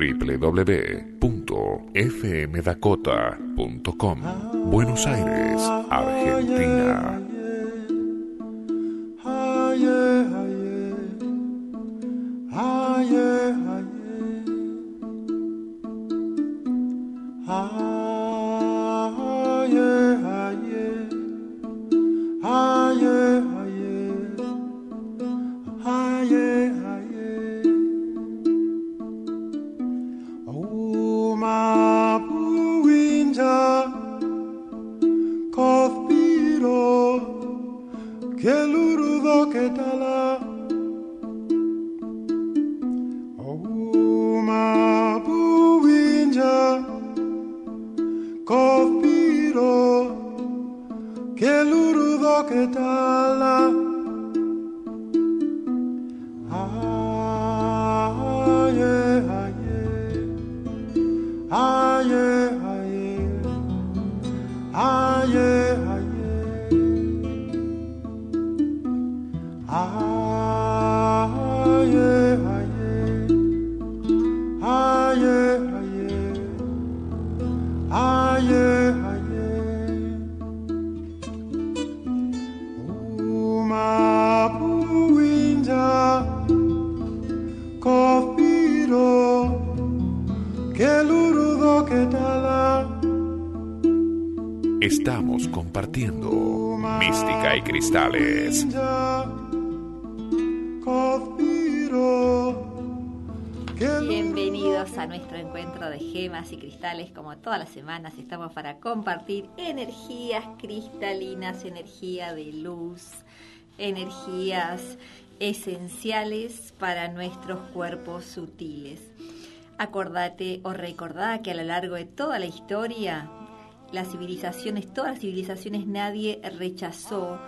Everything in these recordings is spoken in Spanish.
www.fmdakota.com Buenos Aires, Argentina. Estamos compartiendo mística y cristales. Bienvenidos a nuestro encuentro de gemas y cristales. Como todas las semanas estamos para compartir energías cristalinas, energía de luz, energías esenciales para nuestros cuerpos sutiles. Acordate o recordá que a lo largo de toda la historia las civilizaciones, todas las civilizaciones nadie rechazó,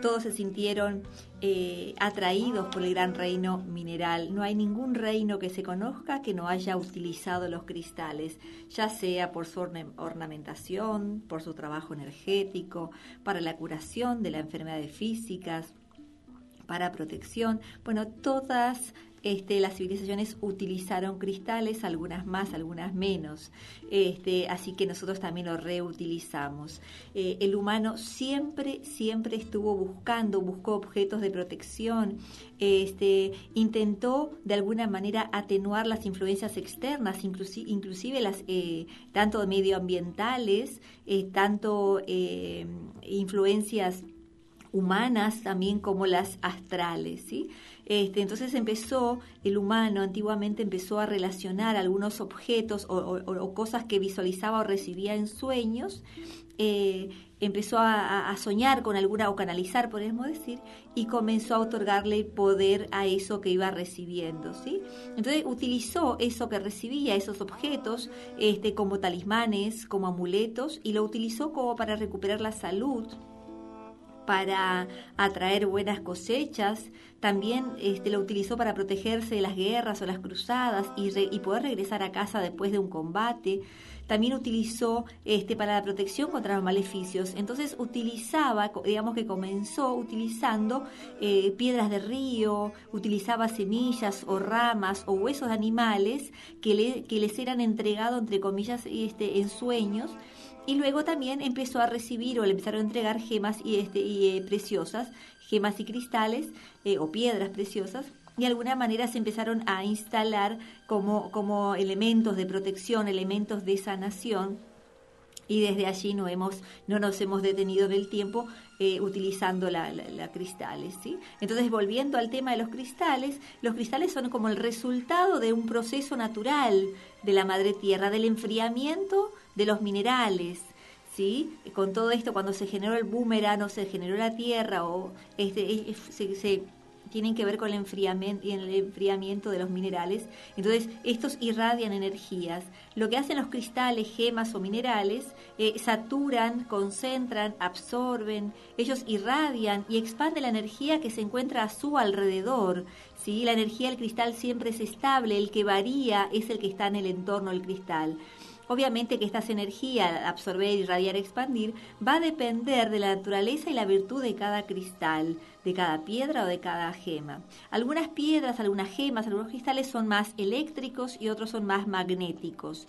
todos se sintieron eh, atraídos por el gran reino mineral. No hay ningún reino que se conozca que no haya utilizado los cristales, ya sea por su ornamentación, por su trabajo energético, para la curación de las enfermedades físicas, para protección. Bueno, todas este, las civilizaciones utilizaron cristales, algunas más, algunas menos, este, así que nosotros también lo reutilizamos. Eh, el humano siempre, siempre estuvo buscando, buscó objetos de protección, este, intentó de alguna manera atenuar las influencias externas, inclusive, las eh, tanto medioambientales, eh, tanto influencias humanas también como las astrales, ¿sí? Este, entonces empezó, el humano antiguamente empezó a relacionar algunos objetos o, cosas que visualizaba o recibía en sueños, eh, empezó a, soñar con alguna, o canalizar, podemos decir, y comenzó a otorgarle poder a eso que iba recibiendo, ¿sí? Entonces utilizó eso que recibía, esos objetos, este, como talismanes, como amuletos, y lo utilizó como para recuperar la salud, para atraer buenas cosechas, también este, lo utilizó para protegerse de las guerras o las cruzadas y, poder regresar a casa después de un combate. También utilizó este, para la protección contra los maleficios. Entonces utilizaba, digamos que comenzó utilizando eh, piedras de río, utilizaba semillas o ramas o huesos de animales que, que les eran entregados, entre comillas, este, en sueños y luego también empezó a recibir o le empezaron a entregar gemas y, este, y eh, preciosas, gemas y cristales eh, o piedras preciosas. De alguna manera se empezaron a instalar como, como elementos de protección, elementos de sanación y desde allí no, hemos, no nos hemos detenido en el tiempo eh, utilizando la, cristales. ¿sí? Entonces, volviendo al tema de los cristales, los cristales son como el resultado de un proceso natural de la madre tierra, del enfriamiento de los minerales. ¿Sí? Con todo esto, cuando se generó el boomerang o se generó la tierra, o este, se tienen que ver con el enfriamiento, el enfriamiento de los minerales. Entonces, estos irradian energías. Lo que hacen los cristales, gemas o minerales, eh, saturan, concentran, absorben, ellos irradian y expanden la energía que se encuentra a su alrededor. ¿sí? La energía del cristal siempre es estable, el que varía es el que está en el entorno del cristal. Obviamente que estas energías, absorber, irradiar, expandir, va a depender de la naturaleza y la virtud de cada cristal, de cada piedra o de cada gema. Algunas piedras, algunas gemas, algunos cristales son más eléctricos y otros son más magnéticos.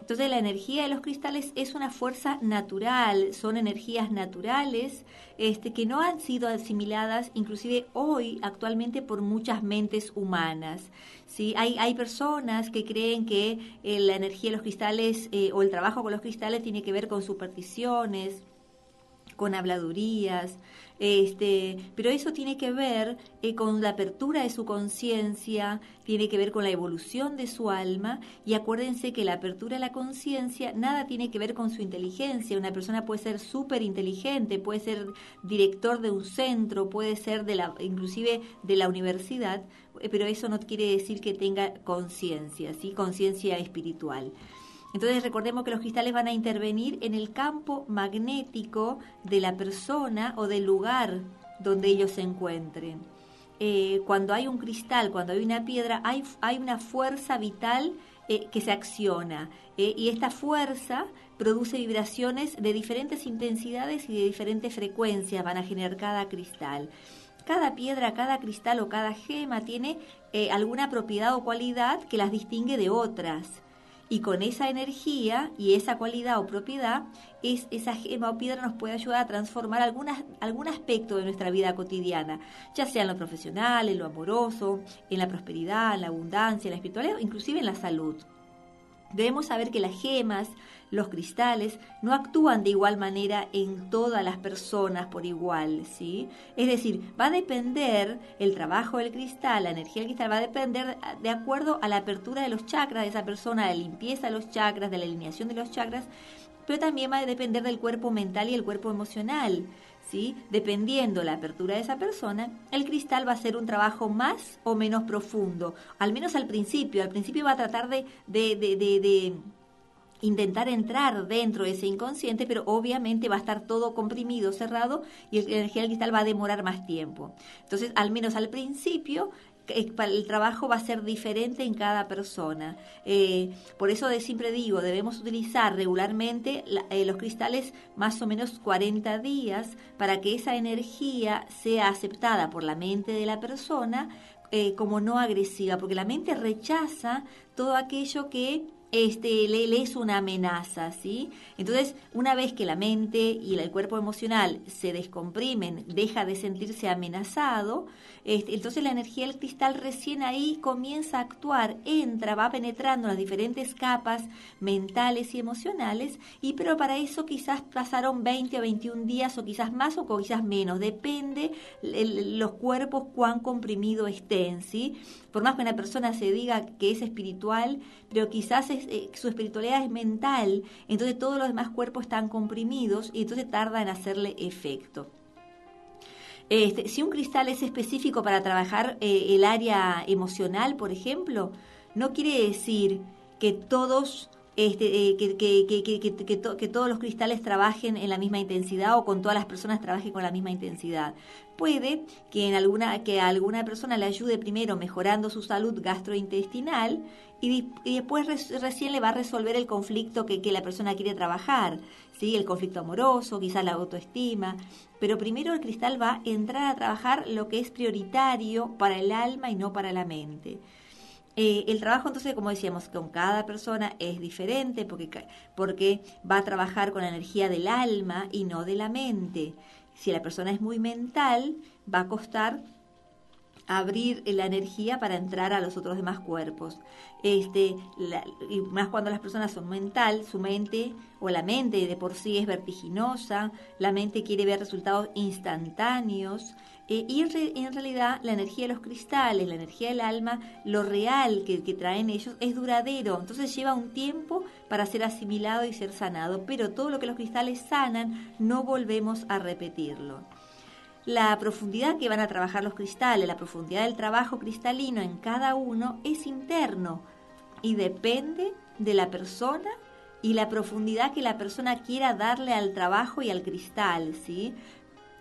Entonces la energía de los cristales es una fuerza natural, son energías naturales este, que no han sido asimiladas inclusive hoy actualmente por muchas mentes humanas. ¿sí? Hay, hay personas que creen que eh, la energía de los cristales eh, o el trabajo con los cristales tiene que ver con supersticiones, con habladurías, este, pero eso tiene que ver eh, con la apertura de su conciencia, tiene que ver con la evolución de su alma y acuérdense que la apertura de la conciencia nada tiene que ver con su inteligencia. Una persona puede ser súper inteligente, puede ser director de un centro, puede ser de la, inclusive de la universidad, eh, pero eso no quiere decir que tenga conciencia, ¿sí? conciencia espiritual. Entonces recordemos que los cristales van a intervenir en el campo magnético de la persona o del lugar donde ellos se encuentren. Eh, cuando hay un cristal, cuando hay una piedra, hay, una fuerza vital eh, que se acciona eh, y esta fuerza produce vibraciones de diferentes intensidades y de diferentes frecuencias van a generar cada cristal. Cada piedra, cada cristal o cada gema tiene alguna propiedad o cualidad que las distingue de otras y con esa energía y esa cualidad o propiedad, es, esa gema o piedra nos puede ayudar a transformar algunas, algún aspecto de nuestra vida cotidiana, ya sea en lo profesional, en lo amoroso, en la prosperidad, en la abundancia, en la espiritualidad, inclusive en la salud. Debemos saber que las gemas, los cristales, no actúan de igual manera en todas las personas por igual, ¿sí? Es decir, va a depender el trabajo del cristal, la energía del cristal va a depender de acuerdo a la apertura de los chakras de esa persona, de la limpieza de los chakras, de la alineación de los chakras, pero también va a depender del cuerpo mental y el cuerpo emocional. ¿Sí? Dependiendo la apertura de esa persona, el cristal va a ser un trabajo más o menos profundo, al menos al principio. Al principio va a tratar de, de, de, intentar entrar dentro de ese inconsciente, pero obviamente va a estar todo comprimido, cerrado y la energía del cristal va a demorar más tiempo. Entonces, al menos al principio, el trabajo va a ser diferente en cada persona. Eh, por eso de siempre digo, debemos utilizar regularmente eh, los cristales más o menos 40 días para que esa energía sea aceptada por la mente de la persona eh, como no agresiva, porque la mente rechaza todo aquello que este, le, es una amenaza, ¿sí? Entonces, una vez que la mente y el cuerpo emocional se descomprimen, deja de sentirse amenazado, entonces la energía del cristal recién ahí comienza a actuar, entra, va penetrando las diferentes capas mentales y emocionales, y pero para eso quizás pasaron 20 o 21 días o quizás más o quizás menos, depende los cuerpos cuán comprimido estén, ¿sí? Por más que una persona se diga que es espiritual, pero quizás eh, su espiritualidad es mental, entonces todos los demás cuerpos están comprimidos y entonces tarda en hacerle efecto. Este, si un cristal es específico para trabajar eh, el área emocional, por ejemplo, no quiere decir que todos este, eh, que, que, que, que, todos los cristales trabajen en la misma intensidad o con todas las personas trabajen con la misma intensidad. Puede que, en alguna, que a alguna persona le ayude primero mejorando su salud gastrointestinal y, después recién le va a resolver el conflicto que, la persona quiere trabajar, ¿sí? el conflicto amoroso, quizás la autoestima, pero primero el cristal va a entrar a trabajar lo que es prioritario para el alma y no para la mente. Eh, el trabajo, entonces, como decíamos, con cada persona es diferente porque, porque va a trabajar con la energía del alma y no de la mente. Si la persona es muy mental, va a costar abrir la energía para entrar a los otros demás cuerpos. Este, y más cuando las personas son mental, su mente o la mente de por sí es vertiginosa, la mente quiere ver resultados instantáneos, eh, y en, realidad la energía de los cristales, la energía del alma, lo real que, que, traen ellos es duradero. Entonces lleva un tiempo para ser asimilado y ser sanado. Pero todo lo que los cristales sanan, no volvemos a repetirlo. La profundidad que van a trabajar los cristales, la profundidad del trabajo cristalino en cada uno es interno y depende de la persona y la profundidad que la persona quiera darle al trabajo y al cristal, ¿sí?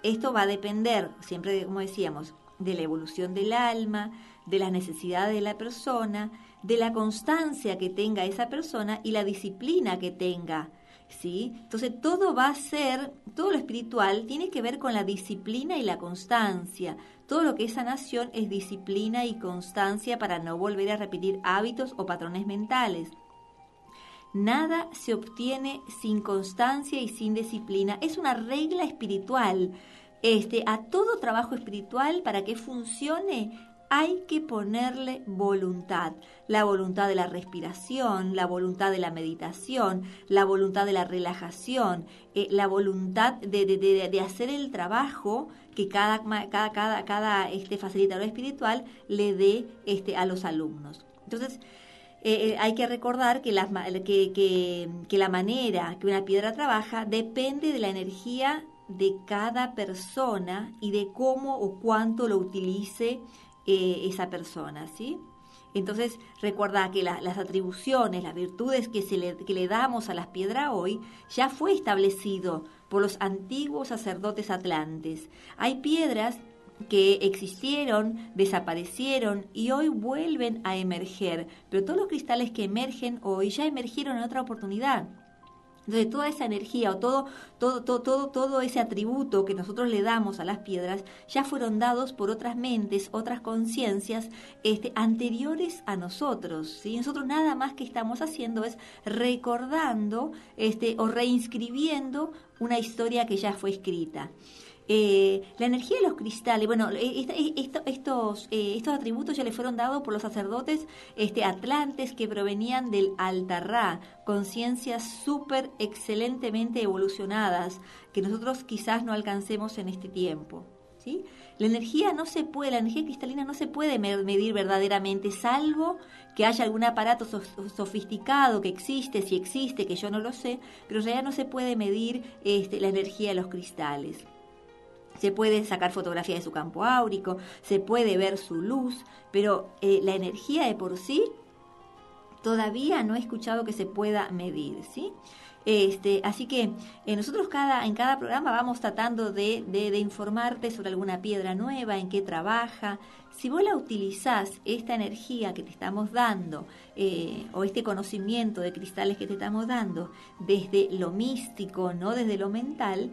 Esto va a depender, siempre como decíamos, de la evolución del alma, de las necesidades de la persona, de la constancia que tenga esa persona y la disciplina que tenga. ¿Sí? Entonces todo va a ser, todo lo espiritual tiene que ver con la disciplina y la constancia. Todo lo que es sanación es disciplina y constancia para no volver a repetir hábitos o patrones mentales. Nada se obtiene sin constancia y sin disciplina. Es una regla espiritual. Este, a todo trabajo espiritual, para que funcione, hay que ponerle voluntad. La voluntad de la respiración, la voluntad de la meditación, la voluntad de la relajación, eh, la voluntad de, hacer el trabajo que cada, cada, cada, este facilitador espiritual le dé este, a los alumnos. Entonces, eh, eh, hay que recordar que la, que, que, la manera que una piedra trabaja depende de la energía de cada persona y de cómo o cuánto lo utilice eh, esa persona, ¿sí? Entonces, recuerda que las atribuciones, las virtudes que, se le, que le damos a las piedras hoy, ya fue establecido por los antiguos sacerdotes atlantes. Hay piedras que existieron, desaparecieron y hoy vuelven a emerger. Pero todos los cristales que emergen hoy ya emergieron en otra oportunidad. Entonces toda esa energía o todo, todo, todo, todo, todo ese atributo que nosotros le damos a las piedras ya fueron dados por otras mentes, otras conciencias este, anteriores a nosotros. ¿sí? Nosotros nada más que estamos haciendo es recordando este, o reinscribiendo una historia que ya fue escrita. Eh, la energía de los cristales, bueno, eh, eh, estos, estos atributos ya le fueron dados por los sacerdotes este, atlantes que provenían del Altarrá, conciencias súper excelentemente evolucionadas, que nosotros quizás no alcancemos en este tiempo. ¿sí? La energía no se puede, la energía cristalina no se puede medir verdaderamente, salvo que haya algún aparato sofisticado que existe, si existe, que yo no lo sé, pero en realidad no se puede medir este, la energía de los cristales. Se puede sacar fotografía de su campo áurico, se puede ver su luz, pero eh, la energía de por sí todavía no he escuchado que se pueda medir, ¿sí? Este, así que eh, nosotros cada, en cada programa vamos tratando de, de, informarte sobre alguna piedra nueva, en qué trabaja. Si vos la utilizás, esta energía que te estamos dando, eh, o este conocimiento de cristales que te estamos dando, desde lo místico, no desde lo mental,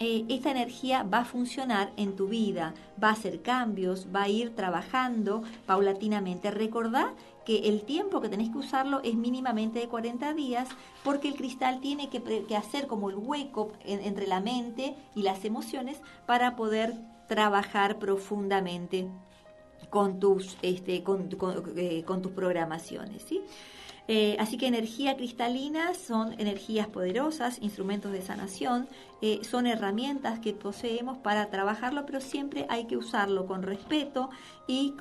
eh, esta energía va a funcionar en tu vida, va a hacer cambios, va a ir trabajando paulatinamente. Recordá que el tiempo que tenés que usarlo es mínimamente de 40 días porque el cristal tiene que, hacer como el hueco entre la mente y las emociones para poder trabajar profundamente con tus, este, con, eh, con tus programaciones. ¿sí? Eh, así que energía cristalina son energías poderosas, instrumentos de sanación, eh, son herramientas que poseemos para trabajarlo, pero siempre hay que usarlo con respeto y,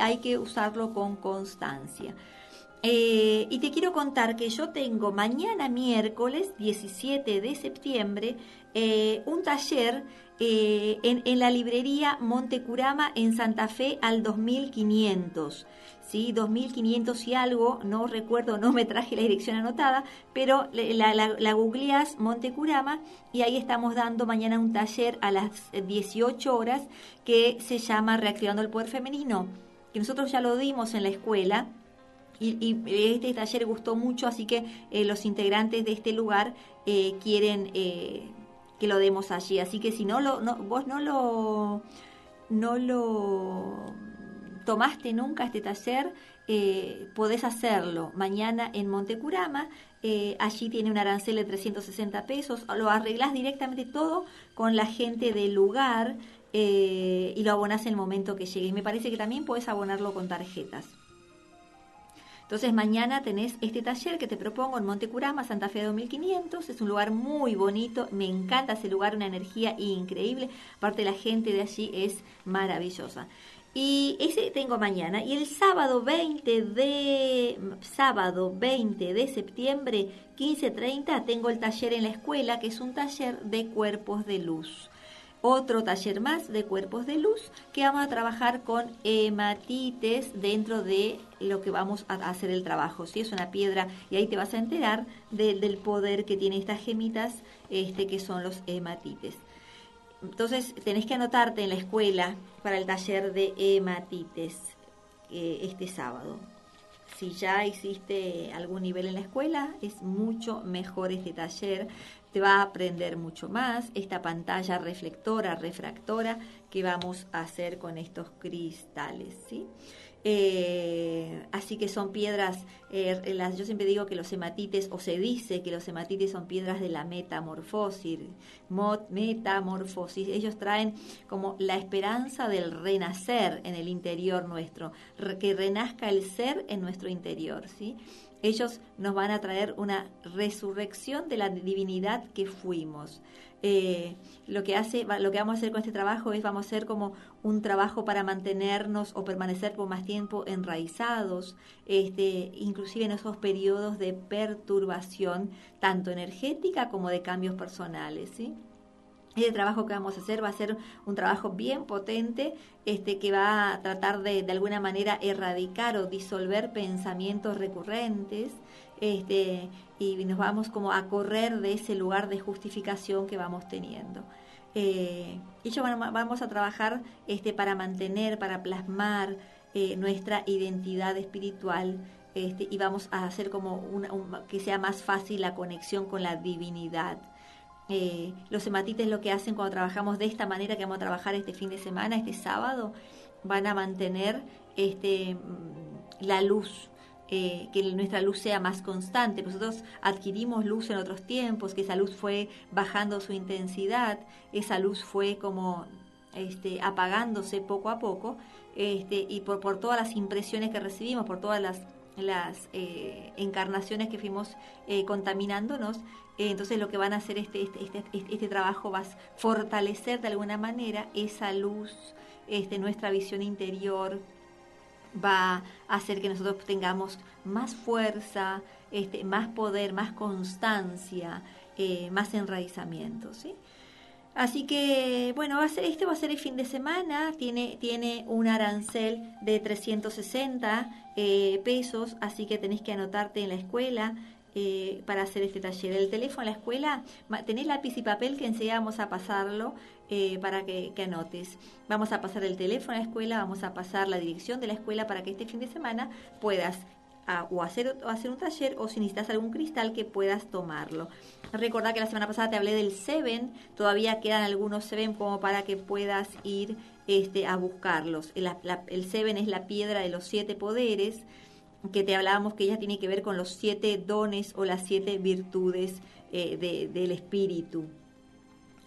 hay que usarlo con constancia. Eh, y te quiero contar que yo tengo mañana miércoles 17 de septiembre un taller en, en, la librería Montecurama en Santa Fe al 2500. ¿sí? 2.500 y algo, no recuerdo, no me traje la dirección anotada, pero la, la, Montecurama y ahí estamos dando mañana un taller a las 18 horas que se llama Reactivando el Poder Femenino, que nosotros ya lo dimos en la escuela. Y, este taller gustó mucho, así que eh, los integrantes de este lugar eh, quieren eh, que lo demos allí. Así que si no lo, no, vos no lo, no lo tomaste nunca este taller, eh, podés hacerlo mañana en Montecurama. Eh, allí tiene un arancel de 360 pesos. Lo arreglás directamente todo con la gente del lugar eh, y lo abonás en el momento que llegue. Y me parece que también podés abonarlo con tarjetas. Entonces mañana tenés este taller que te propongo en Montecurama, Santa Fe 2500. Es un lugar muy bonito, me encanta ese lugar, una energía increíble. Aparte la gente de allí es maravillosa. Y ese tengo mañana. Y el sábado 20 de sábado 20 de septiembre 15:30 tengo el taller en la escuela, que es un taller de cuerpos de luz. Otro taller más de cuerpos de luz que vamos a trabajar con hematites dentro de lo que vamos a hacer el trabajo. Si es una piedra y ahí te vas a enterar del poder que tiene estas gemitas, este que son los hematites. Entonces tenés que anotarte en la escuela para el taller de hematites eh, este sábado. si ya hiciste algún nivel en la escuela, es mucho mejor este taller. Va a aprender mucho más esta pantalla reflectora, refractora que vamos a hacer con estos cristales, ¿sí? Eh, así que son piedras, eh, las, yo siempre digo que los hematites, o se dice que los hematites son piedras de la metamorfosis, metamorfosis. Ellos traen como la esperanza del renacer en el interior nuestro, que renazca el ser en nuestro interior, ¿sí? Ellos nos van a traer una resurrección de la divinidad que fuimos. Eh, lo que hace, lo que vamos a hacer con este trabajo es vamos a hacer como un trabajo para mantenernos o permanecer por más tiempo enraizados, este, inclusive en esos periodos de perturbación tanto energética como de cambios personales, ¿sí? Este trabajo que vamos a hacer va a ser un trabajo bien potente, este, que va a tratar de, de alguna manera erradicar o disolver pensamientos recurrentes, este, y nos vamos como a correr de ese lugar de justificación que vamos teniendo. Eh, y yo vamos a trabajar este, para mantener, para plasmar eh, nuestra identidad espiritual este, y vamos a hacer como que sea más fácil la conexión con la divinidad. Eh, los hematites lo que hacen cuando trabajamos de esta manera que vamos a trabajar este fin de semana, este sábado, van a mantener este, mm, la luz, eh, que nuestra luz sea más constante. Nosotros adquirimos luz en otros tiempos, que esa luz fue bajando su intensidad, esa luz fue como este, apagándose poco a poco, este, y por, por todas las impresiones que recibimos, por todas las, las eh, encarnaciones que fuimos eh, contaminándonos, entonces lo que van a hacer este, este, este, este, este trabajo va a fortalecer de alguna manera esa luz, este, nuestra visión interior, va a hacer que nosotros tengamos más fuerza, este, más poder, más constancia, eh, más enraizamiento, ¿sí? Así que, bueno, va a ser, este va a ser el fin de semana, tiene, tiene un arancel de 360 eh, pesos, así que tenés que anotarte en la escuela eh, para hacer este taller. El teléfono en la escuela, tenés lápiz y papel que enseguida a pasarlo eh, para que, anotes. Vamos a pasar el teléfono a la escuela, vamos a pasar la dirección de la escuela para que este fin de semana puedas o, hacer, hacer un taller o si necesitas algún cristal que puedas tomarlo. Recordad que la semana pasada te hablé del Seven, todavía quedan algunos Seven como para que puedas ir este, a buscarlos. El, el Seven es la piedra de los siete poderes que te hablábamos que ella tiene que ver con los siete dones o las siete virtudes eh, del espíritu.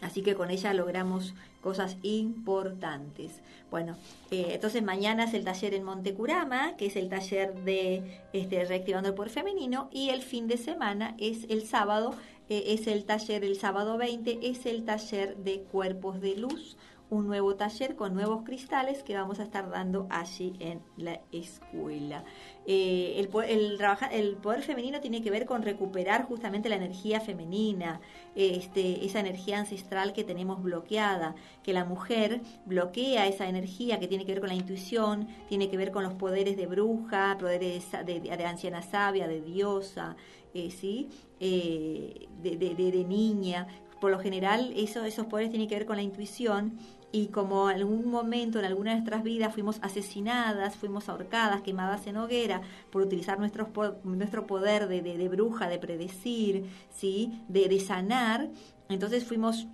Así que con ella logramos cosas importantes. Bueno, eh, entonces mañana es el taller en Montecurama, que es el taller de este, Reactivando el Poder Femenino, y el fin de semana es el sábado, eh, es el taller, el sábado 20, es el taller de Cuerpos de Luz, un nuevo taller con nuevos cristales que vamos a estar dando allí en la escuela. Eh, el, el, el, poder femenino tiene que ver con recuperar justamente la energía femenina, este, esa energía ancestral que tenemos bloqueada, que la mujer bloquea esa energía que tiene que ver con la intuición, tiene que ver con los poderes de bruja, poderes de, anciana sabia, de diosa, eh, ¿sí? Eh, de, de, niña. Por lo general, eso, esos poderes tienen que ver con la intuición y como en algún momento en alguna de nuestras vidas fuimos asesinadas, fuimos ahorcadas, quemadas en hoguera por utilizar nuestro, nuestro poder de, de, bruja, de predecir, ¿sí? de, de sanar, entonces fuimos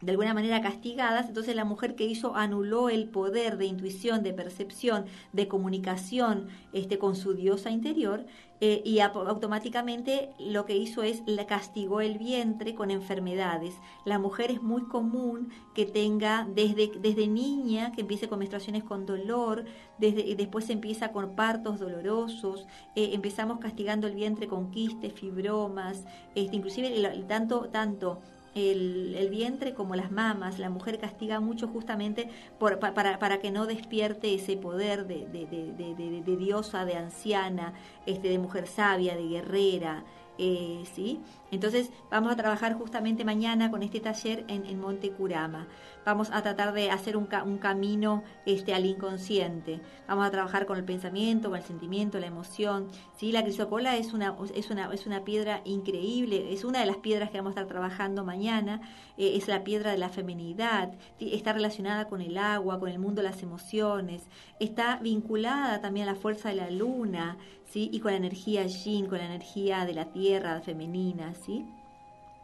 de alguna manera castigadas, entonces la mujer que hizo anuló el poder de intuición, de percepción, de comunicación este, con su diosa interior eh, y automáticamente lo que hizo es le castigó el vientre con enfermedades. La mujer es muy común que tenga desde, desde niña, que empiece con menstruaciones con dolor, desde, después empieza con partos dolorosos, eh, empezamos castigando el vientre con quistes, fibromas, este, inclusive tanto, tanto el, vientre como las mamas. La mujer castiga mucho justamente por, para, para, que no despierte ese poder de, de, de, de, diosa, de anciana, este, de mujer sabia, de guerrera. Eh, ¿sí? Entonces vamos a trabajar justamente mañana con este taller en, en Monte Curama vamos a tratar de hacer un, camino este, al inconsciente. Vamos a trabajar con el pensamiento, con el sentimiento, la emoción. ¿sí? La crisocola es una, es, una, es una piedra increíble, es una de las piedras que vamos a estar trabajando mañana, eh, es la piedra de la feminidad, está relacionada con el agua, con el mundo de las emociones, está vinculada también a la fuerza de la luna, ¿sí? Y con la energía yin, con la energía de la tierra femenina, ¿sí?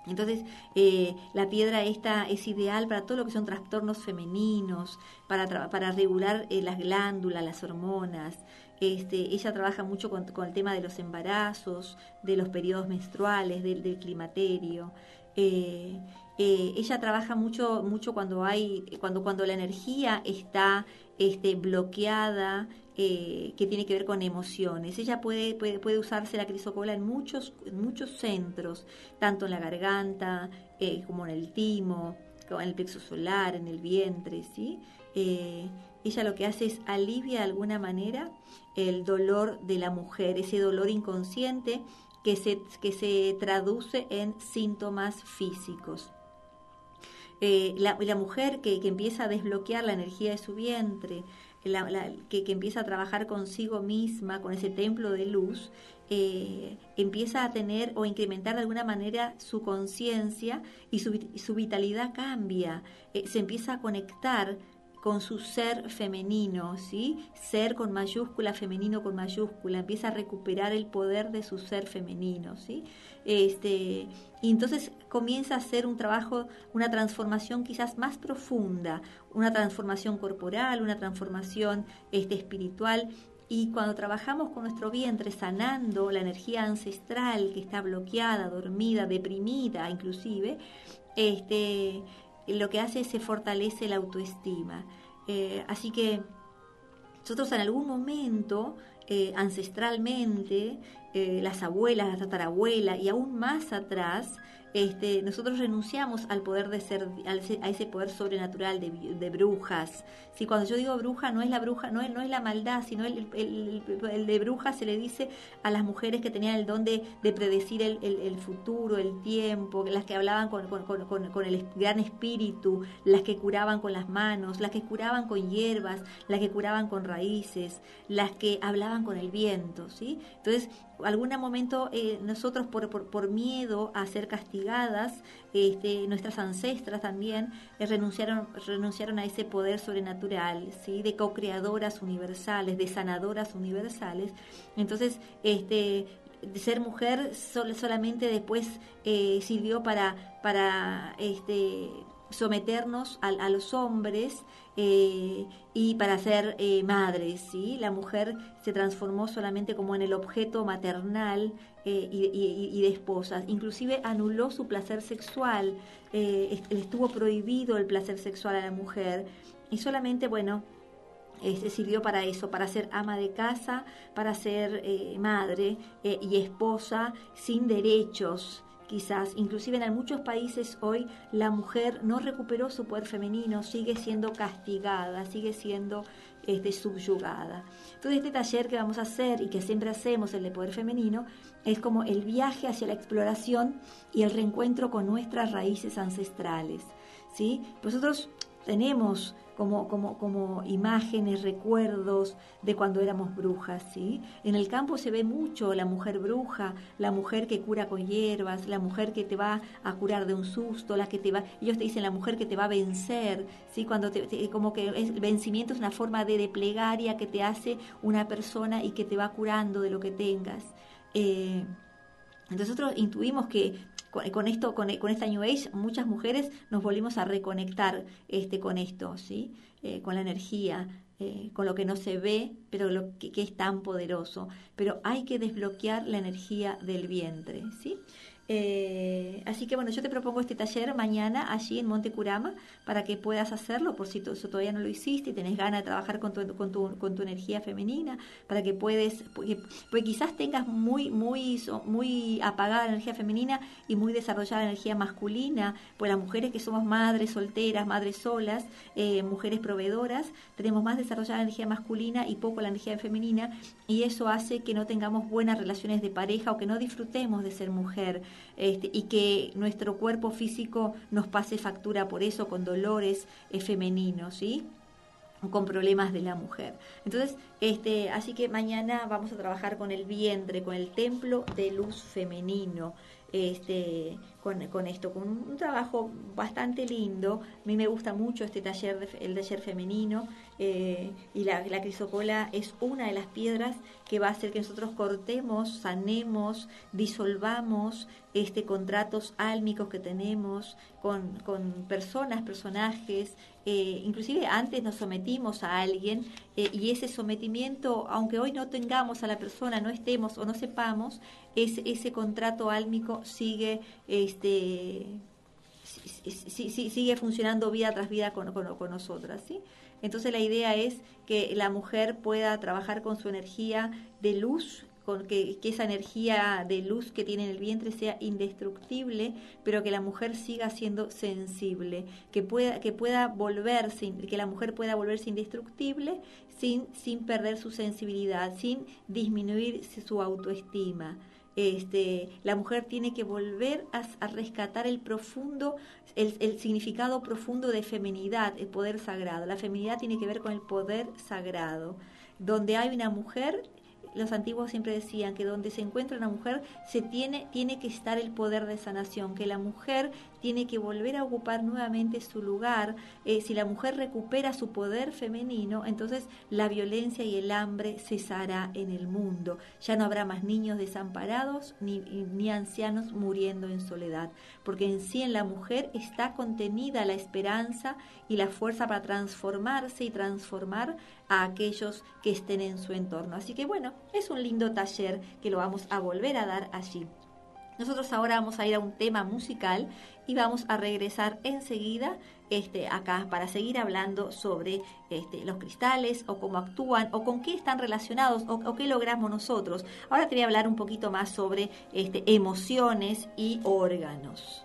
Entonces, eh, la piedra esta es ideal para todo lo que son trastornos femeninos, para, para regular eh, las glándulas, las hormonas. Este, ella trabaja mucho con, el tema de los embarazos, de los periodos menstruales, del, climaterio. Eh, ella trabaja mucho, mucho cuando hay, cuando, cuando la energía está este, bloqueada, eh, que tiene que ver con emociones. Ella puede, puede, puede usarse la crisocola en muchos, muchos centros, tanto en la garganta eh, como en el timo, en el plexo solar, en el vientre, ¿sí? Eh, ella lo que hace es alivia de alguna manera el dolor de la mujer, ese dolor inconsciente que se, que se traduce en síntomas físicos. la, la, mujer que, que, empieza a desbloquear la energía de su vientre, que, empieza a trabajar consigo misma, con ese templo de luz, eh, empieza a tener o incrementar de alguna manera su conciencia y su, vitalidad cambia, eh, se empieza a conectar con su ser femenino, ¿sí? Ser con mayúscula, femenino con mayúscula, empieza a recuperar el poder de su ser femenino, ¿sí? Este, y entonces comienza a hacer un trabajo, una transformación quizás más profunda, una transformación corporal, una transformación este, espiritual. Y cuando trabajamos con nuestro vientre, sanando la energía ancestral que está bloqueada, dormida, deprimida inclusive, este, lo que hace es se fortalece la autoestima. Eh, así que nosotros en algún momento, eh, ancestralmente, eh, las abuelas, la tatarabuela y aún más atrás, este, nosotros renunciamos al poder de ser, a ese poder sobrenatural de, brujas. Si cuando yo digo bruja, no es la bruja, no es, no es la maldad, sino el, el, de bruja se le dice a las mujeres que tenían el don de, predecir el, futuro, el tiempo, las que hablaban con, con, el gran espíritu, las que curaban con las manos, las que curaban con hierbas, las que curaban con raíces, las que hablaban con el viento, ¿sí? Entonces, algún momento eh, nosotros por, por, miedo a ser castigadas, este, nuestras ancestras también eh, renunciaron, renunciaron a ese poder sobrenatural, ¿sí? de co-creadoras universales, de sanadoras universales. Entonces, este, ser mujer solamente después eh, sirvió para, para este, someternos a, los hombres eh, y para ser eh, madres. ¿sí? La mujer se transformó solamente como en el objeto maternal eh, y, de esposas. Inclusive anuló su placer sexual, estuvo prohibido el placer sexual a la mujer y solamente, bueno, se sirvió para eso, para ser ama de casa, para ser madre y esposa sin derechos quizás, inclusive en muchos países hoy la mujer no recuperó su poder femenino, sigue siendo castigada, sigue siendo este, subyugada. Entonces este taller que vamos a hacer y que siempre hacemos, el de poder femenino, es como el viaje hacia la exploración y el reencuentro con nuestras raíces ancestrales. ¿sí? Nosotros tenemos como, como, como imágenes, recuerdos de cuando éramos brujas, ¿sí? En el campo se ve mucho la mujer bruja, la mujer que cura con hierbas, la mujer que te va a curar de un susto, la que te va, ellos te dicen la mujer que te va a vencer, ¿sí? Cuando te, como que el vencimiento es una forma de, de, plegaria que te hace una persona y que te va curando de lo que tengas. Eh, entonces nosotros intuimos que con, esto, con, esta New Age, muchas mujeres nos volvimos a reconectar este, con esto, ¿sí? Eh, con la energía, eh, con lo que no se ve, pero lo que, que, es tan poderoso. Pero hay que desbloquear la energía del vientre, ¿sí? Eh, así que bueno, yo te propongo este taller mañana allí en Monte Curama para que puedas hacerlo por si todavía no lo hiciste y tenés ganas de trabajar con tu, con tu, con tu energía femenina, para que puedes, porque, quizás tengas muy, muy, muy apagada la energía femenina y muy desarrollada la energía masculina, pues las mujeres que somos madres solteras, madres solas, eh, mujeres proveedoras, tenemos más desarrollada la energía masculina y poco la energía femenina y eso hace que no tengamos buenas relaciones de pareja o que no disfrutemos de ser mujer este, y que nuestro cuerpo físico nos pase factura por eso con dolores eh, femeninos, ¿sí? con problemas de la mujer. Entonces, este, así que mañana vamos a trabajar con el vientre, con el templo de luz femenino, este, con, esto, con un, trabajo bastante lindo. A mí me gusta mucho este taller, el taller femenino, eh, y la, la crisocola es una de las piedras que va a hacer que nosotros cortemos, sanemos, disolvamos este contratos álmicos que tenemos con, con personas, personajes, eh, inclusive antes nos sometimos a alguien eh, y ese sometimiento, aunque hoy no tengamos a la persona, no estemos o no sepamos, ese, ese contrato álmico sigue este sigue funcionando vida tras vida con, con, nosotras, ¿sí? Entonces la idea es que la mujer pueda trabajar con su energía de luz, con que, esa energía de luz que tiene en el vientre sea indestructible, pero que la mujer siga siendo sensible, que pueda, que pueda volverse, que la mujer pueda volverse indestructible sin, sin perder su sensibilidad, sin disminuir su autoestima. Este, la mujer tiene que volver a, rescatar el profundo, el, el, significado profundo de feminidad, el poder sagrado. La feminidad tiene que ver con el poder sagrado. Donde hay una mujer, los antiguos siempre decían que donde se encuentra una mujer se tiene, tiene que estar el poder de sanación, que la mujer tiene que volver a ocupar nuevamente su lugar. Eh, si la mujer recupera su poder femenino, entonces la violencia y el hambre cesará en el mundo. Ya no habrá más niños desamparados ni, ni ancianos muriendo en soledad, porque en sí en la mujer está contenida la esperanza y la fuerza para transformarse y transformar a aquellos que estén en su entorno. Así que bueno, es un lindo taller que lo vamos a volver a dar allí. Nosotros ahora vamos a ir a un tema musical y vamos a regresar enseguida este, acá para seguir hablando sobre este, los cristales o cómo actúan o con qué están relacionados o, qué logramos nosotros. Ahora te voy a hablar un poquito más sobre este, emociones y órganos.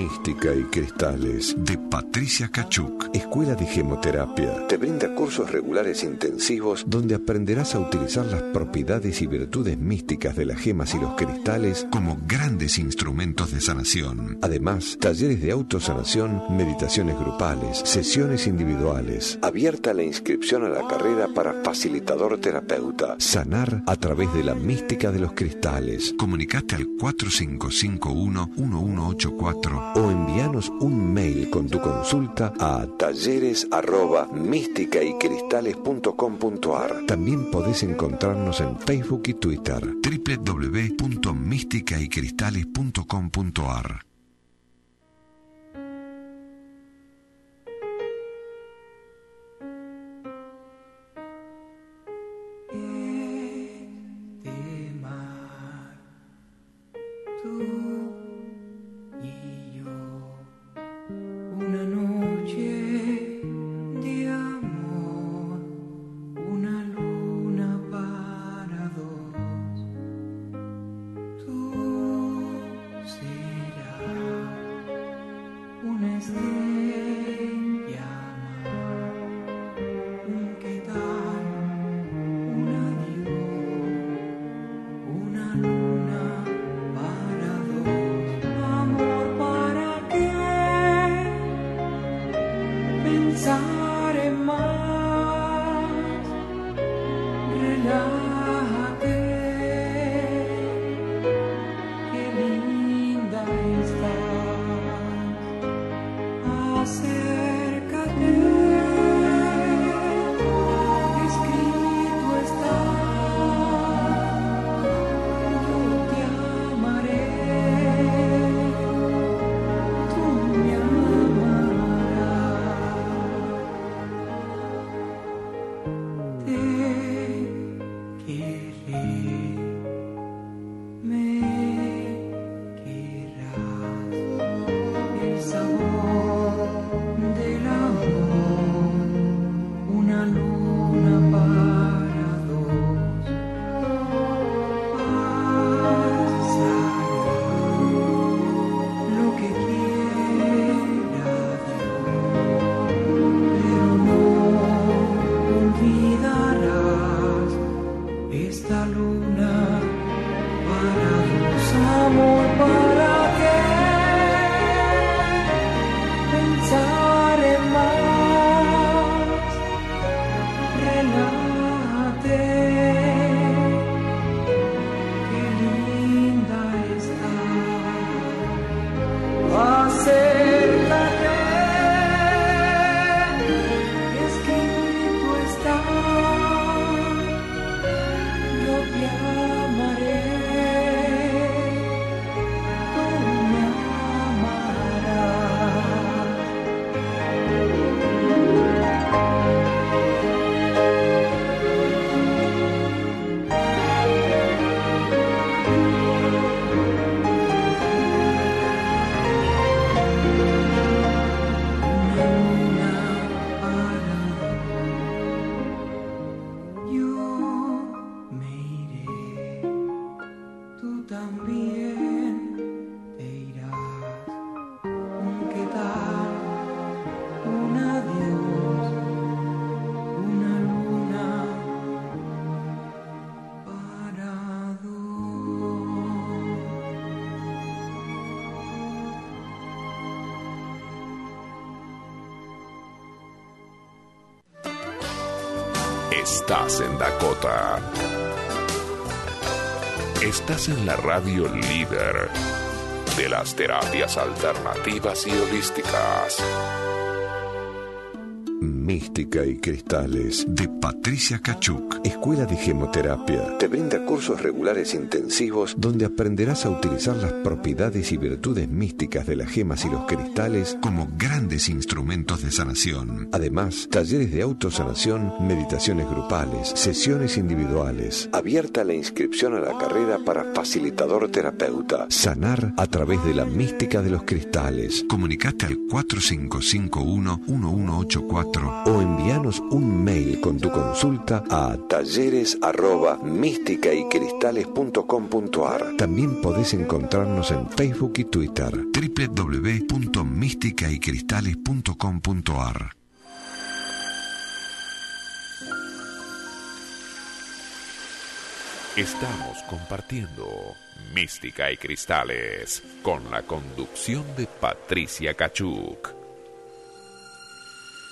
Mística y Cristales de Patricia Kachuk. Escuela de Gemoterapia. Te brinda cursos regulares intensivos donde aprenderás a utilizar las propiedades y virtudes místicas de las gemas y los cristales como grandes instrumentos de sanación. Además, talleres de autosanación, meditaciones grupales, sesiones individuales. Abierta la inscripción a la carrera para facilitador terapeuta. Sanar a través de la mística de los cristales. Comunicate al 4551 1184 o envíanos un mail con tu consulta a talleres arroba También podés encontrarnos en Facebook y Twitter www.místicaycristales.com.ar sabor de en Dakota. Estás en la radio líder de las terapias alternativas y holísticas. Mística y Cristales de Patricia Cachuc, Escuela de Gemoterapia. Te brinda cursos regulares intensivos donde aprenderás a utilizar las propiedades y virtudes místicas de las gemas y los cristales como grandes instrumentos de sanación. Además, talleres de autosanación, meditaciones grupales, sesiones individuales. Abierta la inscripción a la carrera para facilitador terapeuta. Sanar a través de la mística de los cristales. Comunicate al 4551 1184 o envíanos un mail con tu consulta a talleres arroba mística y cristales.com.ar. También podés encontrarnos en Facebook y Twitter www.místicaycristales.com.ar. Estamos compartiendo Mística y Cristales con la conducción de Patricia Cachuc.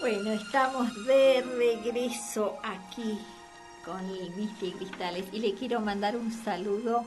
Bueno, estamos de regreso aquí con el Mística y Cristales y le quiero mandar un saludo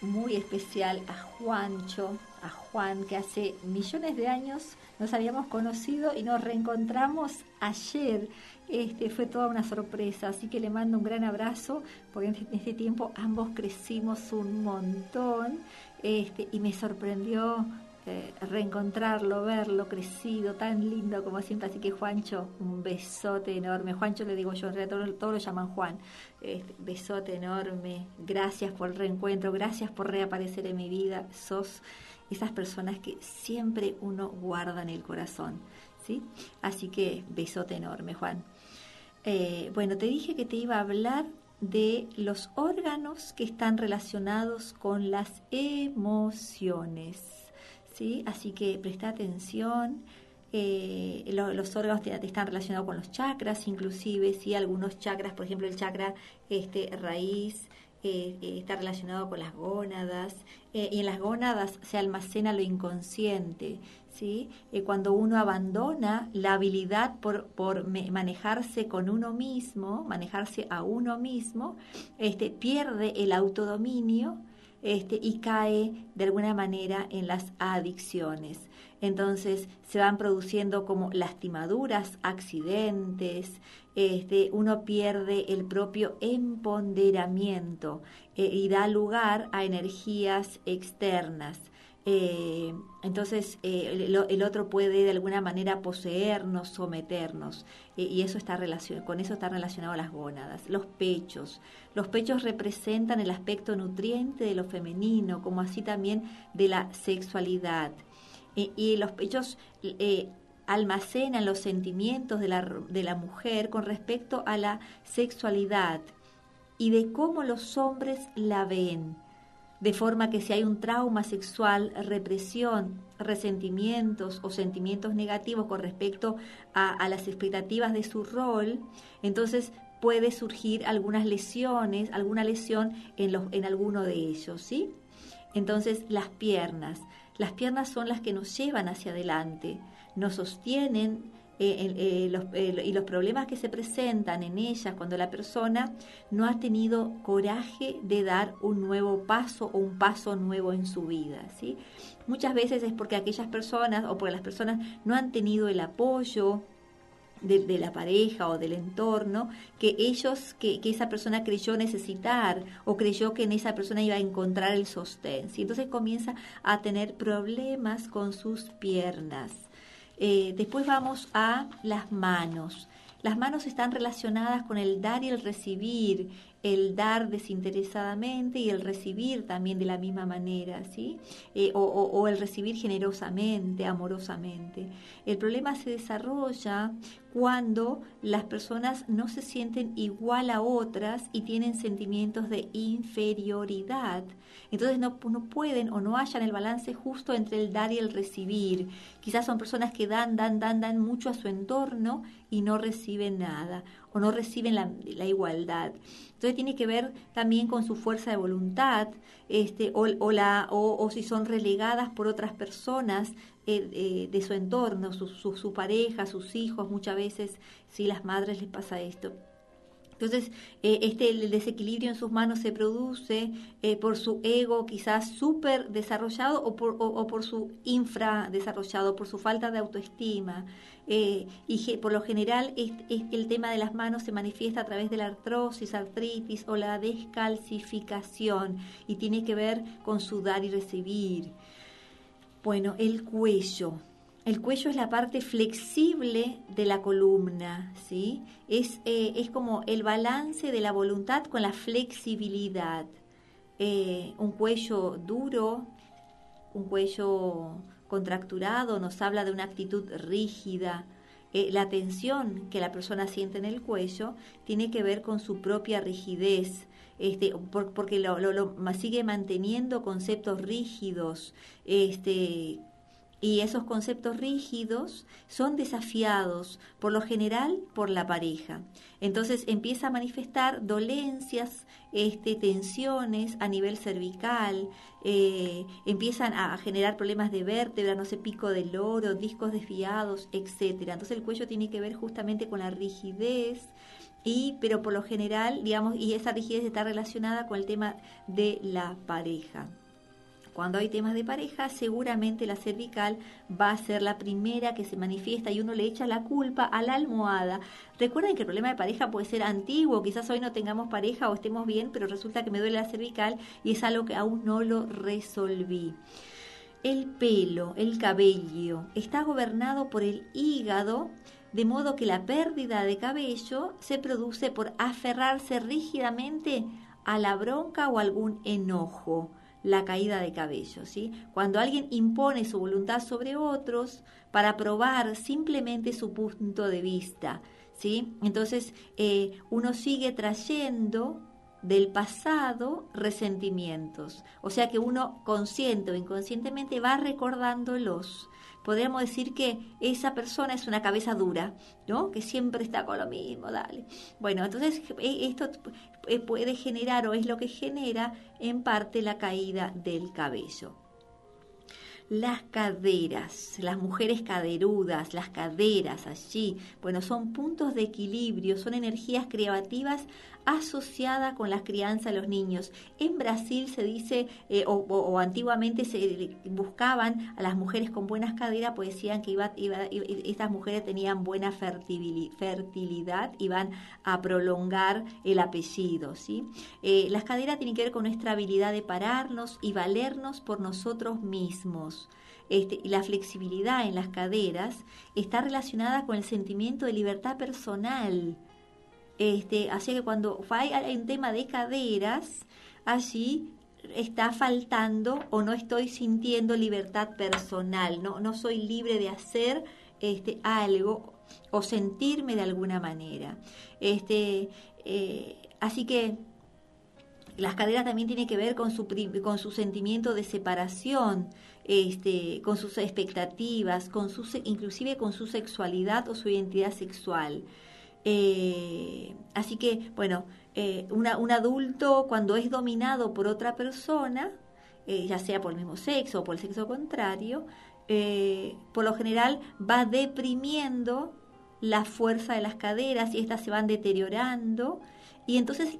muy especial a Juancho, a Juan, que hace millones de años nos habíamos conocido y nos reencontramos ayer. Este, fue toda una sorpresa, así que le mando un gran abrazo, porque en este tiempo ambos crecimos un montón este, y me sorprendió eh, reencontrarlo, verlo crecido, tan lindo como siempre. Así que Juancho, un besote enorme. Juancho le digo yo, en realidad todos, lo llaman Juan. Este, besote enorme. Gracias por el reencuentro, gracias por reaparecer en mi vida. Sos esas personas que siempre uno guarda en el corazón. ¿sí? Así que besote enorme, Juan. Eh, bueno, te dije que te iba a hablar de los órganos que están relacionados con las emociones. ¿Sí? Así que presta atención. Eh, los órganos están relacionados con los chakras, inclusive, ¿sí? algunos chakras, por ejemplo, el chakra este, raíz eh, eh, está relacionado con las gónadas, y en las gónadas se almacena lo inconsciente. ¿sí? cuando uno abandona la habilidad por, por manejarse con uno mismo, manejarse a uno mismo, este, pierde el autodominio este, y cae de alguna manera en las adicciones. Entonces se van produciendo como lastimaduras, accidentes, este, uno pierde el propio empoderamiento eh, y da lugar a energías externas. Eh, entonces eh, el, otro puede de alguna manera poseernos, someternos, eh, y eso está con eso está relacionado las gónadas. Los pechos. Los pechos representan el aspecto nutriente de lo femenino, como así también de la sexualidad. y los pechos almacenan los sentimientos de la, de la mujer con respecto a la sexualidad y de cómo los hombres la ven de forma que si hay un trauma sexual, represión, resentimientos o sentimientos negativos con respecto a, las expectativas de su rol, entonces puede surgir algunas lesiones, alguna lesión en, los, en alguno de ellos, ¿sí? Entonces las piernas, las piernas son las que nos llevan hacia adelante, nos sostienen eh, eh, y los problemas que se presentan en ellas cuando la persona no ha tenido coraje de dar un nuevo paso o un paso nuevo en su vida. ¿sí? Muchas veces es porque aquellas personas o porque las personas no han tenido el apoyo, de, la pareja o del entorno que ellos, que, que, esa persona creyó necesitar o creyó que en esa persona iba a encontrar el sostén. ¿sí? Entonces comienza a tener problemas con sus piernas. Eh, después vamos a las manos. Las manos están relacionadas con el dar y el recibir, el dar desinteresadamente y el recibir también de la misma manera, ¿sí? Eh, o, o, el recibir generosamente, amorosamente. El problema se desarrolla cuando las personas no se sienten igual a otras y tienen sentimientos de inferioridad. Entonces no, no pueden o no hallan el balance justo entre el dar y el recibir. Quizás son personas que dan, dan, dan, dan mucho a su entorno y no reciben nada o no reciben la, igualdad. Entonces tiene que ver también con su fuerza de voluntad este, o, la, o si son relegadas por otras personas eh, eh, de su entorno, su, pareja, sus hijos, muchas veces, si las madres les pasa esto. Entonces, eh, este el desequilibrio en sus manos se produce por su ego quizás súper desarrollado o por, o, por su infra desarrollado, por su falta de autoestima. Eh, y por lo general es, el tema de las manos se manifiesta a través de la artrosis, artritis o la descalcificación y tiene que ver con sudar y recibir. Bueno, el cuello. El cuello es la parte flexible de la columna, ¿sí? Es, eh, es como el balance de la voluntad con la flexibilidad. Eh, un cuello duro, un cuello contracturado nos habla de una actitud rígida. Eh, la tensión que la persona siente en el cuello tiene que ver con su propia rigidez, este, porque lo, lo, sigue manteniendo conceptos rígidos, este, y esos conceptos rígidos son desafiados por lo general por la pareja. Entonces empieza a manifestar dolencias, este, tensiones a nivel cervical, eh, empiezan a generar problemas de vértebra, no sé, pico del oro, discos desviados, etcétera. Entonces el cuello tiene que ver justamente con la rigidez, y pero por lo general, digamos, y esa rigidez está relacionada con el tema de la pareja. Cuando hay temas de pareja, seguramente la cervical va a ser la primera que se manifiesta y uno le echa la culpa a la almohada. Recuerden que el problema de pareja puede ser antiguo, quizás hoy no tengamos pareja o estemos bien, pero resulta que me duele la cervical y es algo que aún no lo resolví. El pelo, el cabello, está gobernado por el hígado, de modo que la pérdida de cabello se produce por aferrarse rígidamente a la bronca o algún enojo la caída de cabello. ¿sí? Cuando alguien impone su voluntad sobre otros para probar simplemente su punto de vista. ¿sí? Entonces eh, uno sigue trayendo del pasado resentimientos. O sea que uno consciente o inconscientemente va recordándolos podríamos decir que esa persona es una cabeza dura, ¿no? Que siempre está con lo mismo, dale. Bueno, entonces e, esto eh, puede generar o es lo que genera en parte la caída del cabello. Las caderas, las mujeres caderudas, las caderas allí, bueno, son puntos de equilibrio, son energías creativas asociada con la crianza de los niños. En Brasil se dice, eh, o, antiguamente se buscaban a las mujeres con buenas caderas, pues decían que iba, estas mujeres tenían buena fertilidad, iban a prolongar el apellido. ¿sí? Eh, las caderas tienen que ver con nuestra habilidad de pararnos y valernos por nosotros mismos. Este, la flexibilidad en las caderas está relacionada con el sentimiento de libertad personal este, así que cuando hay un tema de caderas, allí está faltando o no estoy sintiendo libertad personal, no, no soy libre de hacer este, algo o sentirme de alguna manera. Este, eh, así que las caderas también tienen que ver con su, con su sentimiento de separación, este, con sus expectativas, con su, inclusive con su sexualidad o su identidad sexual. Eh, así que, bueno, eh, un adulto cuando es dominado por otra persona, eh, ya sea por el mismo sexo o por el sexo contrario, por lo general va deprimiendo la fuerza de las caderas y estas se van deteriorando y entonces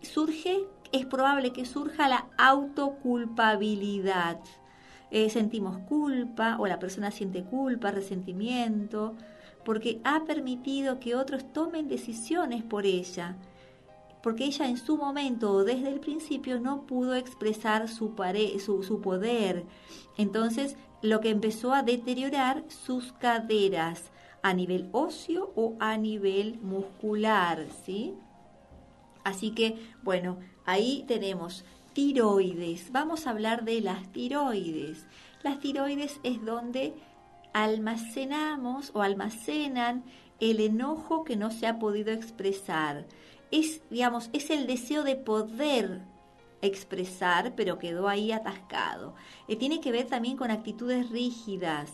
surge, es probable que surja la autoculpabilidad. Sentimos culpa o la persona siente culpa, resentimiento, porque ha permitido que otros tomen decisiones por ella, porque ella en su momento o desde el principio no pudo expresar su, su, poder. Entonces, lo que empezó a deteriorar sus caderas a nivel óseo o a nivel muscular, ¿sí? Así que, bueno, ahí tenemos tiroides. Vamos a hablar de las tiroides. Las tiroides es donde almacenamos o almacenan el enojo que no se ha podido expresar. Es, digamos, es el deseo de poder expresar, pero quedó ahí atascado. Eh, tiene que ver también con actitudes rígidas,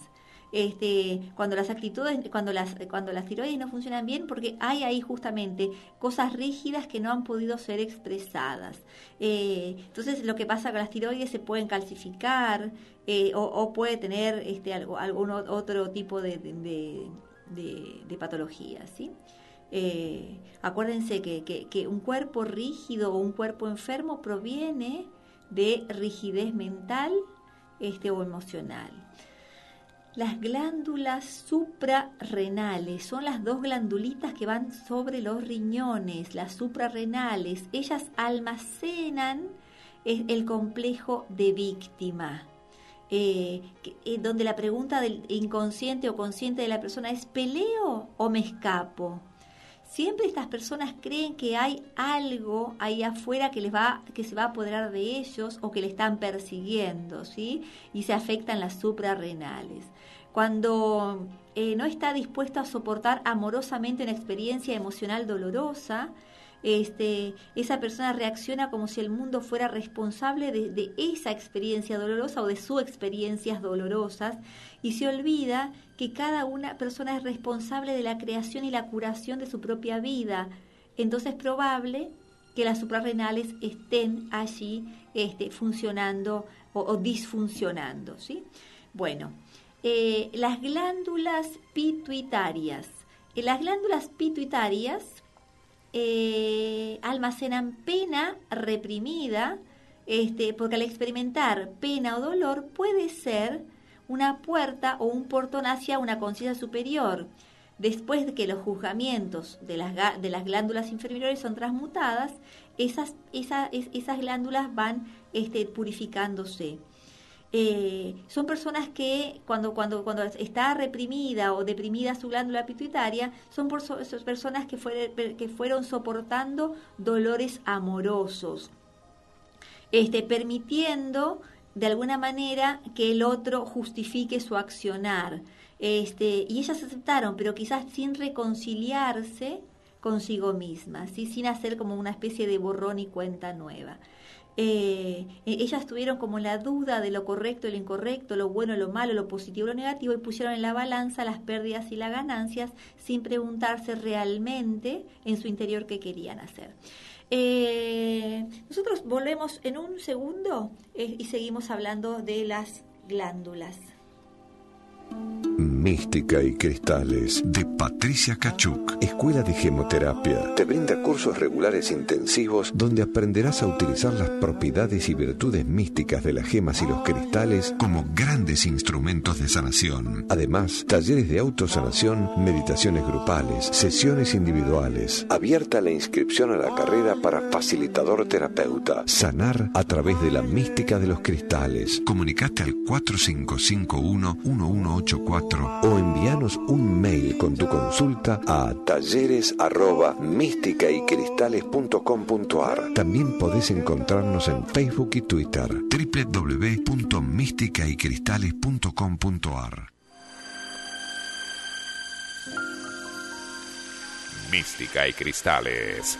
este, cuando las actitudes, cuando las, cuando las tiroides no funcionan bien, porque hay ahí justamente cosas rígidas que no han podido ser expresadas. Eh, entonces lo que pasa con las tiroides se pueden calcificar eh, o, puede tener este, algún otro tipo de, de, patología. Eh, acuérdense que, que, un cuerpo rígido o un cuerpo enfermo proviene de rigidez mental este, o emocional. Las glándulas suprarrenales son las dos glandulitas que van sobre los riñones, las suprarrenales. Ellas almacenan el complejo de víctima. Eh, eh, donde la pregunta del inconsciente o consciente de la persona es ¿peleo o me escapo? Siempre estas personas creen que hay algo ahí afuera que les va, que se va a apoderar de ellos o que le están persiguiendo, ¿sí? Y se afectan las suprarrenales. Cuando eh, no está dispuesto a soportar amorosamente una experiencia emocional dolorosa, este, esa persona reacciona como si el mundo fuera responsable de, esa experiencia dolorosa o de sus experiencias dolorosas y se olvida que cada una persona es responsable de la creación y la curación de su propia vida. Entonces es probable que las suprarrenales estén allí este, funcionando o, disfuncionando. ¿sí? Bueno, eh, las glándulas pituitarias. Eh, las glándulas pituitarias eh, almacenan pena reprimida, este, porque al experimentar pena o dolor puede ser una puerta o un portón hacia una conciencia superior. Después de que los juzgamientos de las, de las glándulas inferiores son transmutadas, esas, esas glándulas van este, purificándose. Eh, son personas que cuando, cuando, cuando está reprimida o deprimida su glándula pituitaria, son, personas que, que fueron soportando dolores amorosos, este, permitiendo de alguna manera que el otro justifique su accionar. Este, y ellas aceptaron, pero quizás sin reconciliarse consigo mismas, sin hacer como una especie de borrón y cuenta nueva. Eh, ellas tuvieron como la duda de lo correcto y lo incorrecto, lo bueno, lo malo, lo positivo lo negativo y pusieron en la balanza las pérdidas y las ganancias sin preguntarse realmente en su interior qué querían hacer. Eh, nosotros volvemos en un segundo eh, y seguimos hablando de las glándulas. Mística y Cristales de Patricia Cachuc, Escuela de Gemoterapia. Te brinda cursos regulares intensivos donde aprenderás a utilizar las propiedades y virtudes místicas de las gemas y los cristales como grandes instrumentos de sanación. Además, talleres de autosanación, meditaciones grupales, sesiones individuales. Abierta la inscripción a la carrera para facilitador terapeuta. Sanar a través de la mística de los cristales. Comunicate al 4551 1184 o envíanos un mail con tu consulta a talleres arroba También podés encontrarnos en Facebook y Twitter www.místicaycristales.com.ar Mística y Cristales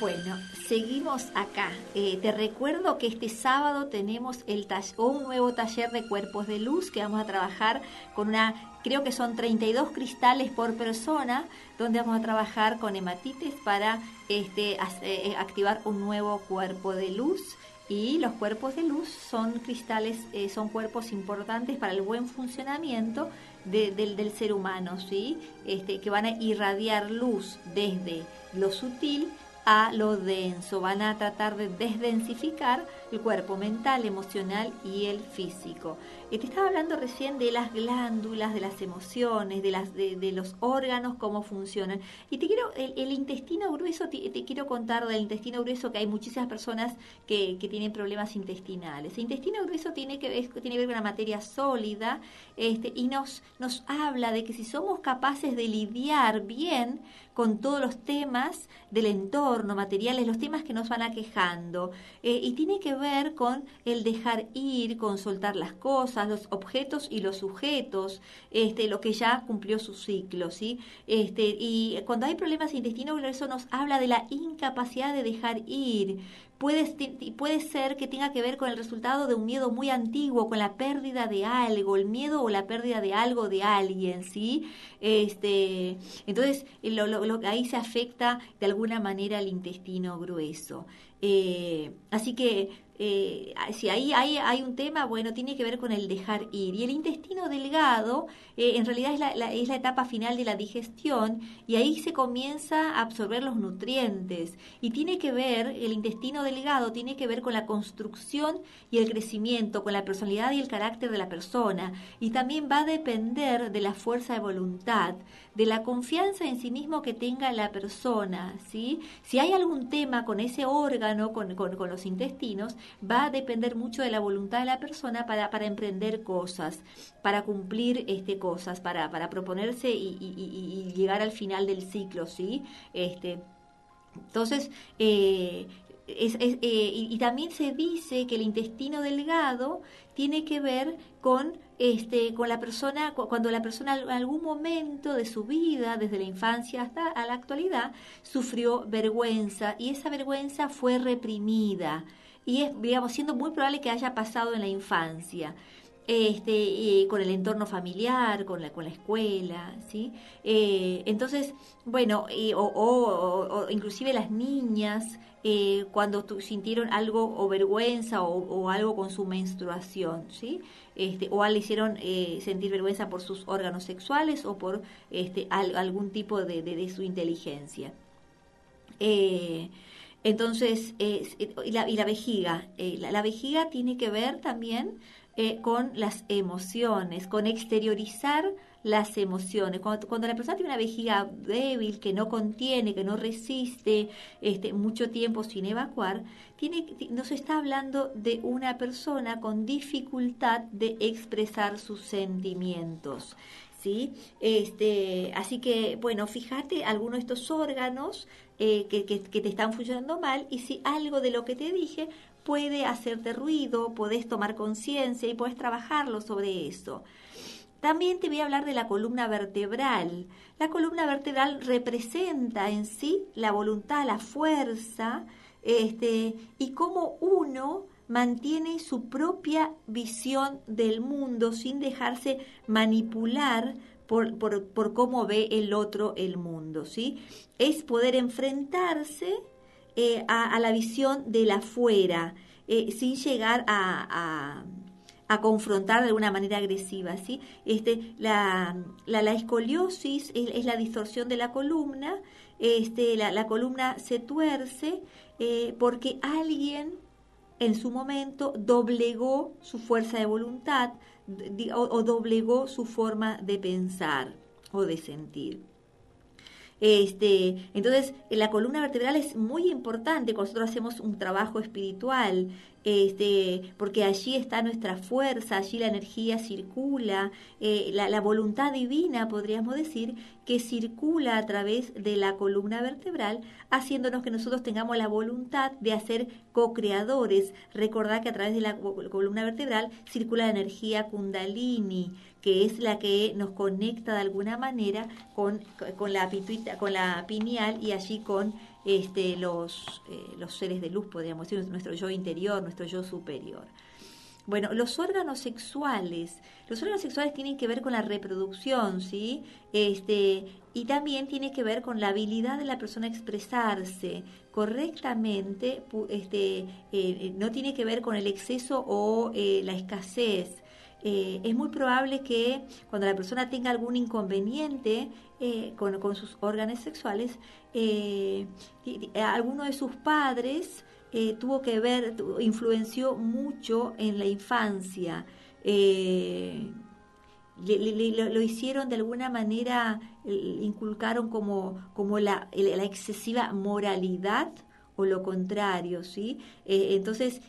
bueno, seguimos acá. Eh, te recuerdo que este sábado tenemos el un nuevo taller de cuerpos de luz que vamos a trabajar con una, creo que son 32 cristales por persona, donde vamos a trabajar con hematites para este, eh, activar un nuevo cuerpo de luz. Y los cuerpos de luz son cristales, eh, son cuerpos importantes para el buen funcionamiento del, del, ser humano, ¿sí? Este, que van a irradiar luz desde lo sutil a lo denso. Van a tratar de desdensificar el cuerpo mental, emocional y el físico. Y te estaba hablando recién de las glándulas, de las emociones, de, las, de, los órganos, cómo funcionan. Y te quiero, el, intestino grueso, te, quiero contar del intestino grueso que hay muchísimas personas que, que tienen problemas intestinales. El intestino grueso tiene que ver, tiene que ver con la materia sólida este, y nos, nos habla de que si somos capaces de lidiar bien con todos los temas del entorno, materiales, los temas que nos van aquejando, eh, y tiene que ver con el dejar ir, con soltar las cosas, los objetos y los sujetos, este, lo que ya cumplió su ciclo, ¿sí? Este, y cuando hay problemas intestinales, eso nos habla de la incapacidad de dejar ir, puede, puede ser que tenga que ver con el resultado de un miedo muy antiguo, con la pérdida de algo, el miedo o la pérdida de algo de alguien, ¿sí? Este, entonces, lo, lo, ahí se afecta de alguna manera al intestino grueso. Eh, así que eh, si ahí hay, hay, un tema, bueno, tiene que ver con el dejar ir. Y el intestino delgado, eh, en realidad es la, es la etapa final de la digestión y ahí se comienza a absorber los nutrientes. Y tiene que ver, el intestino delgado tiene que ver con la construcción y el crecimiento, con la personalidad y el carácter de la persona. Y también va a depender de la fuerza de voluntad, de la confianza en sí mismo que tenga la persona. ¿sí? Si hay algún tema con ese órgano, con, con, los intestinos, va a depender mucho de la voluntad de la persona para, para emprender cosas, para cumplir este, cosas, para, para proponerse y, y, llegar al final del ciclo, ¿sí? Este, entonces, eh, es, eh, y, también se dice que el intestino delgado tiene que ver con este con la persona cuando la persona en algún momento de su vida desde la infancia hasta a la actualidad sufrió vergüenza y esa vergüenza fue reprimida y es, digamos, siendo muy probable que haya pasado en la infancia. Este, con el entorno familiar, con la, con la escuela, ¿sí? Eh, entonces, bueno, o, o, inclusive las niñas eh, cuando sintieron algo o vergüenza o, algo con su menstruación, ¿sí? Este, o le hicieron eh, sentir vergüenza por sus órganos sexuales o por este, algún tipo de, su inteligencia. Eh, entonces, y, la, y, la, vejiga, eh, la, vejiga tiene que ver también eh, con las emociones, con exteriorizar las emociones. Cuando, la persona tiene una vejiga débil, que no contiene, que no resiste este, mucho tiempo sin evacuar, tiene, nos está hablando de una persona con dificultad de expresar sus sentimientos. ¿Sí? Este, así que, bueno, fíjate algunos de estos órganos eh, que, te están funcionando mal y si algo de lo que te dije puede hacerte ruido, podés tomar conciencia y puedes trabajarlo sobre eso. También te voy a hablar de la columna vertebral. La columna vertebral representa en sí la voluntad, la fuerza, este, y cómo uno mantiene su propia visión del mundo sin dejarse manipular por, por, por, cómo ve el otro el mundo, ¿sí? Es poder enfrentarse eh, a, la visión de la afuera, eh, sin llegar a, a, confrontar de alguna manera agresiva, ¿sí? Este, la, la, escoliosis es, la distorsión de la columna, este, la, la columna se tuerce eh, porque alguien en su momento doblegó su fuerza de voluntad, o, doblegó su forma de pensar o de sentir. Este, entonces, la columna vertebral es muy importante cuando nosotros hacemos un trabajo espiritual, este, porque allí está nuestra fuerza, allí la energía circula, eh, la, la, voluntad divina, podríamos decir, que circula a través de la columna vertebral, haciéndonos que nosotros tengamos la voluntad de hacer co-creadores. Recordad que a través de la columna vertebral circula la energía kundalini, que es la que nos conecta de alguna manera con, con, la, pituita, con la pineal y allí con este, los, eh, los seres de luz, podríamos decir, nuestro yo interior, nuestro yo superior. Bueno, los órganos sexuales, los órganos sexuales tienen que ver con la reproducción, ¿sí? Este, y también tiene que ver con la habilidad de la persona a expresarse correctamente, este, eh, eh, no tiene que ver con el exceso o la escasez. Es muy probable que cuando la persona tenga algún inconveniente con, con, sus órganos sexuales, eh, alguno de sus padres eh, tuvo que ver, influenció mucho en la infancia. Eh, lo hicieron de alguna manera, inculcaron como, la, excesiva moralidad o lo contrario, ¿sí? entonces,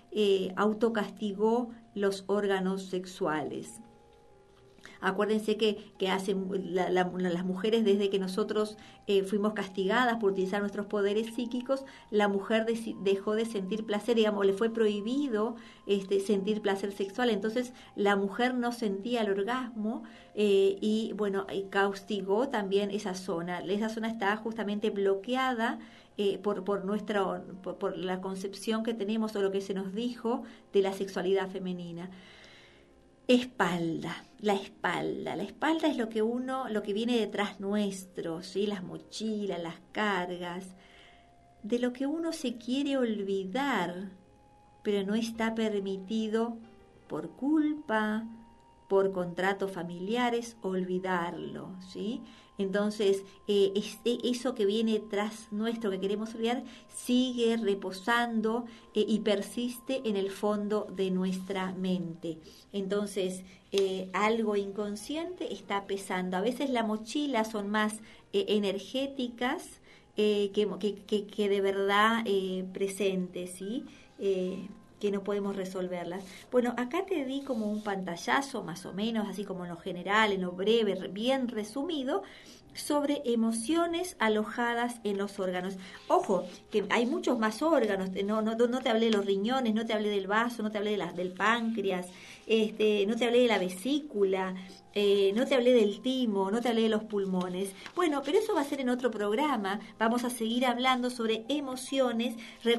autocastigó los órganos sexuales. Acuérdense que, que hacen las mujeres desde que nosotros eh, fuimos castigadas por utilizar nuestros poderes psíquicos, la mujer dejó de sentir placer, digamos, le fue prohibido este, sentir placer sexual. Entonces la mujer no sentía el orgasmo eh, y, bueno, castigó también esa zona. Esa zona está justamente bloqueada eh, por, por, nuestra, por la concepción que tenemos o lo que se nos dijo de la sexualidad femenina. Espalda, la espalda. La espalda es lo que uno, lo que viene detrás nuestro, ¿sí? las mochilas, las cargas, de lo que uno se quiere olvidar pero no está permitido por culpa, por contratos familiares, olvidarlo, ¿sí? Entonces, eh, e, eso que viene tras nuestro, que queremos olvidar, sigue reposando eh, y persiste en el fondo de nuestra mente. Entonces, eh, algo inconsciente está pesando. A veces la mochila son más energéticas que, que, que, de verdad presentes, ¿sí? Que no podemos resolverlas. Bueno, acá te di como un pantallazo, más o menos, así como en lo general, en lo breve, bien resumido, sobre emociones alojadas en los órganos. Ojo, que hay muchos más órganos, no, no, no te hablé de los riñones, no te hablé del vaso, no te hablé de las, del páncreas, este, no te hablé de la vesícula, eh, no te hablé del timo, no te hablé de los pulmones. Bueno, pero eso va a ser en otro programa. Vamos a seguir hablando sobre emociones.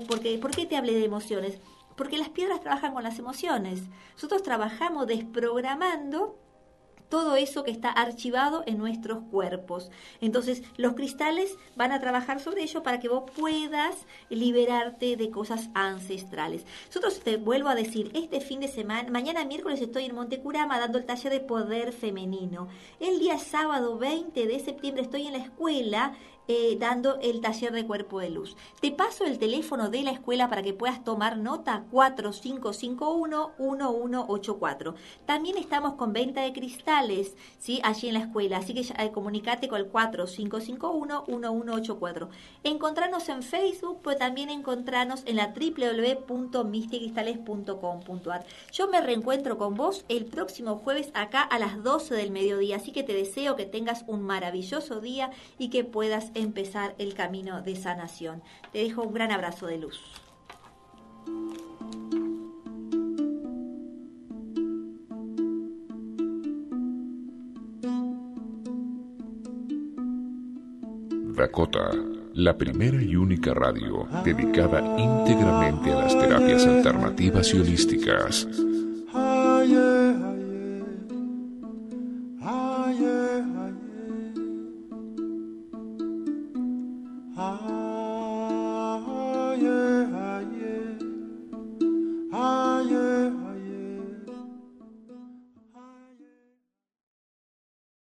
Porque, ¿Por qué te hablé de emociones? Porque las piedras trabajan con las emociones. Nosotros trabajamos desprogramando todo eso que está archivado en nuestros cuerpos. Entonces, los cristales van a trabajar sobre ello para que vos puedas liberarte de cosas ancestrales. Nosotros te vuelvo a decir, este fin de semana, mañana miércoles estoy en Montecurama dando el taller de poder femenino. El día sábado 20 de septiembre estoy en la escuela eh, dando el taller de cuerpo de luz. Te paso el teléfono de la escuela para que puedas tomar nota 4551-1184. También estamos con venta de cristales ¿sí? allí en la escuela, así que eh, comunicate con el 4551-1184. Encontrarnos en Facebook, pero también encontrarnos en la www.misticristales.com.ar. Yo me reencuentro con vos el próximo jueves acá a las 12 del mediodía, así que te deseo que tengas un maravilloso día y que puedas empezar el camino de sanación. Te dejo un gran abrazo de luz. Dakota, la primera y única radio dedicada íntegramente a las terapias alternativas y holísticas.